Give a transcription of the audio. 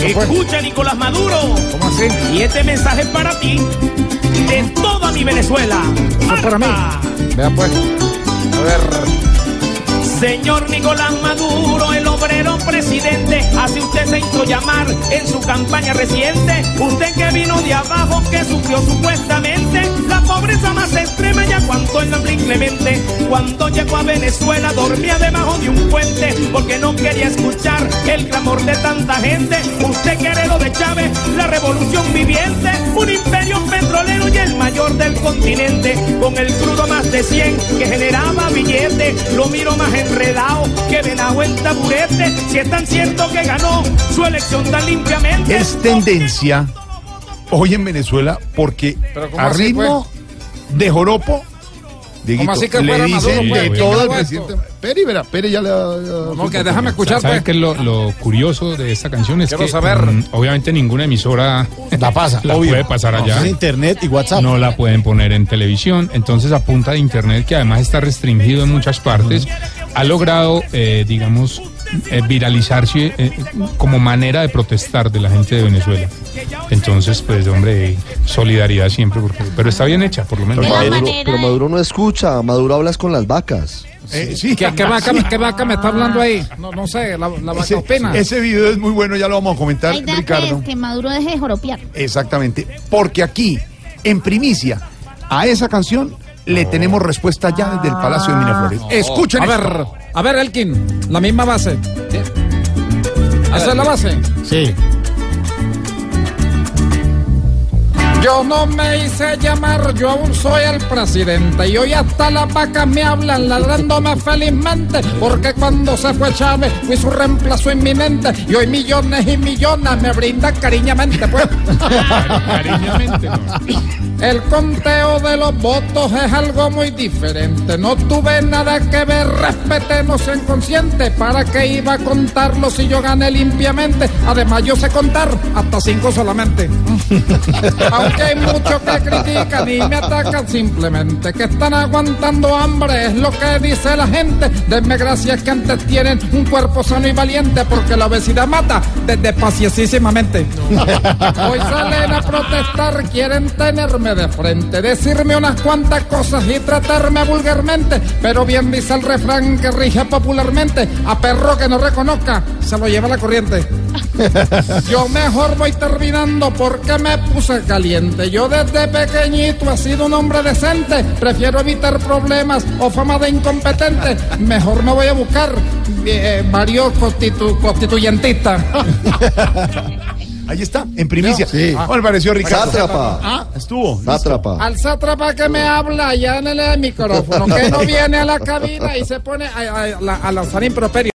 Escucha, Nicolás Maduro. ¿Cómo así? Y este mensaje es para ti, de toda mi Venezuela. Eso es para mí. Vea pues. A ver. Señor Nicolás Maduro, el obrero presidente, así usted se hizo llamar en su campaña reciente. Usted que vino de abajo, que sufrió supuestamente la pobreza más extrema y aguantó el hambre inclemente. Cuando llegó a Venezuela dormía debajo de un puente porque no quería escuchar el clamor de tanta gente. Continente, con el crudo más de 100 que generaba billetes. Lo miro más enredado que venado en taburete. Si es tan cierto que ganó su elección tan limpiamente. Es tendencia hoy en Venezuela porque Pero ¿cómo a ritmo de joropo Dieguito, así que le dicen Maduro, de pues? todo ¿Quién al presidente. Pere, verá, Pere ya le ya- No, que déjame escuchar, ¿Sabe pues. qué es lo, lo curioso de esta canción? Es Quiero que saber. mm, obviamente ninguna emisora La pasa, la obvio. puede pasar allá. Es internet y WhatsApp. No la pueden poner en televisión. Entonces, a punta de internet, que además está restringido en muchas partes, ha logrado, eh, digamos, eh, viralizarse eh, como manera de protestar de la gente de Venezuela. Entonces, pues, hombre, solidaridad siempre, porque, pero está bien hecha, por lo menos. Maduro, pero Maduro no escucha, Maduro hablas con las vacas. Eh, sí, ¿Qué, qué vaca, me- qué vaca me está hablando ahí? No, no sé, la, la vaca ese, opina. ese video es muy bueno, ya lo vamos a comentar, Ricardo. es que Maduro deje de joropiar. Exactamente, porque aquí, en primicia, a esa canción le tenemos respuesta ya desde el Palacio de Miraflores. Escuchen A esto. ver, a ver, Elkin, la misma base. ¿Esa es la base? Sí. Yo no me hice llamar, yo aún soy el presidente y hoy hasta las vacas me hablan ladrándome felizmente porque cuando se fue Chávez fui su reemplazo inminente y hoy millones y millones me brindan cariñamente pues. Cariñosamente, ¿no? El conteo de los votos es algo muy diferente. No tuve nada que ver, respetemos en consciente. ¿Para qué iba a contarlo si yo gané limpiamente? Además, yo sé contar hasta cinco solamente. Aunque hay muchos que critican y me atacan simplemente. Que están aguantando hambre, es lo que dice la gente. Denme gracias que antes tienen un cuerpo sano y valiente, porque la obesidad mata desde pacientísimamente. Hoy salen a protestar, quieren tenerme de frente, decirme unas cuantas cosas y tratarme vulgarmente. Pero bien dice el refrán que rige popularmente: a perro que no reconozca, se lo lleva la corriente. Yo mejor voy terminando porque me puse caliente. Yo desde pequeñito he sido un hombre decente. Prefiero evitar problemas o fama de incompetente. Mejor me voy a buscar eh, varios constitu constituyentistas. Ahí está, en primicia. Sí. ¿Cómo le pareció, Ricardo? Sátrapa, Ah, estuvo. listo. sátrapa. Al sátrapa que me habla allá en el micrófono, que no viene a la cabina y se pone a, a- a- a lanzar improperio.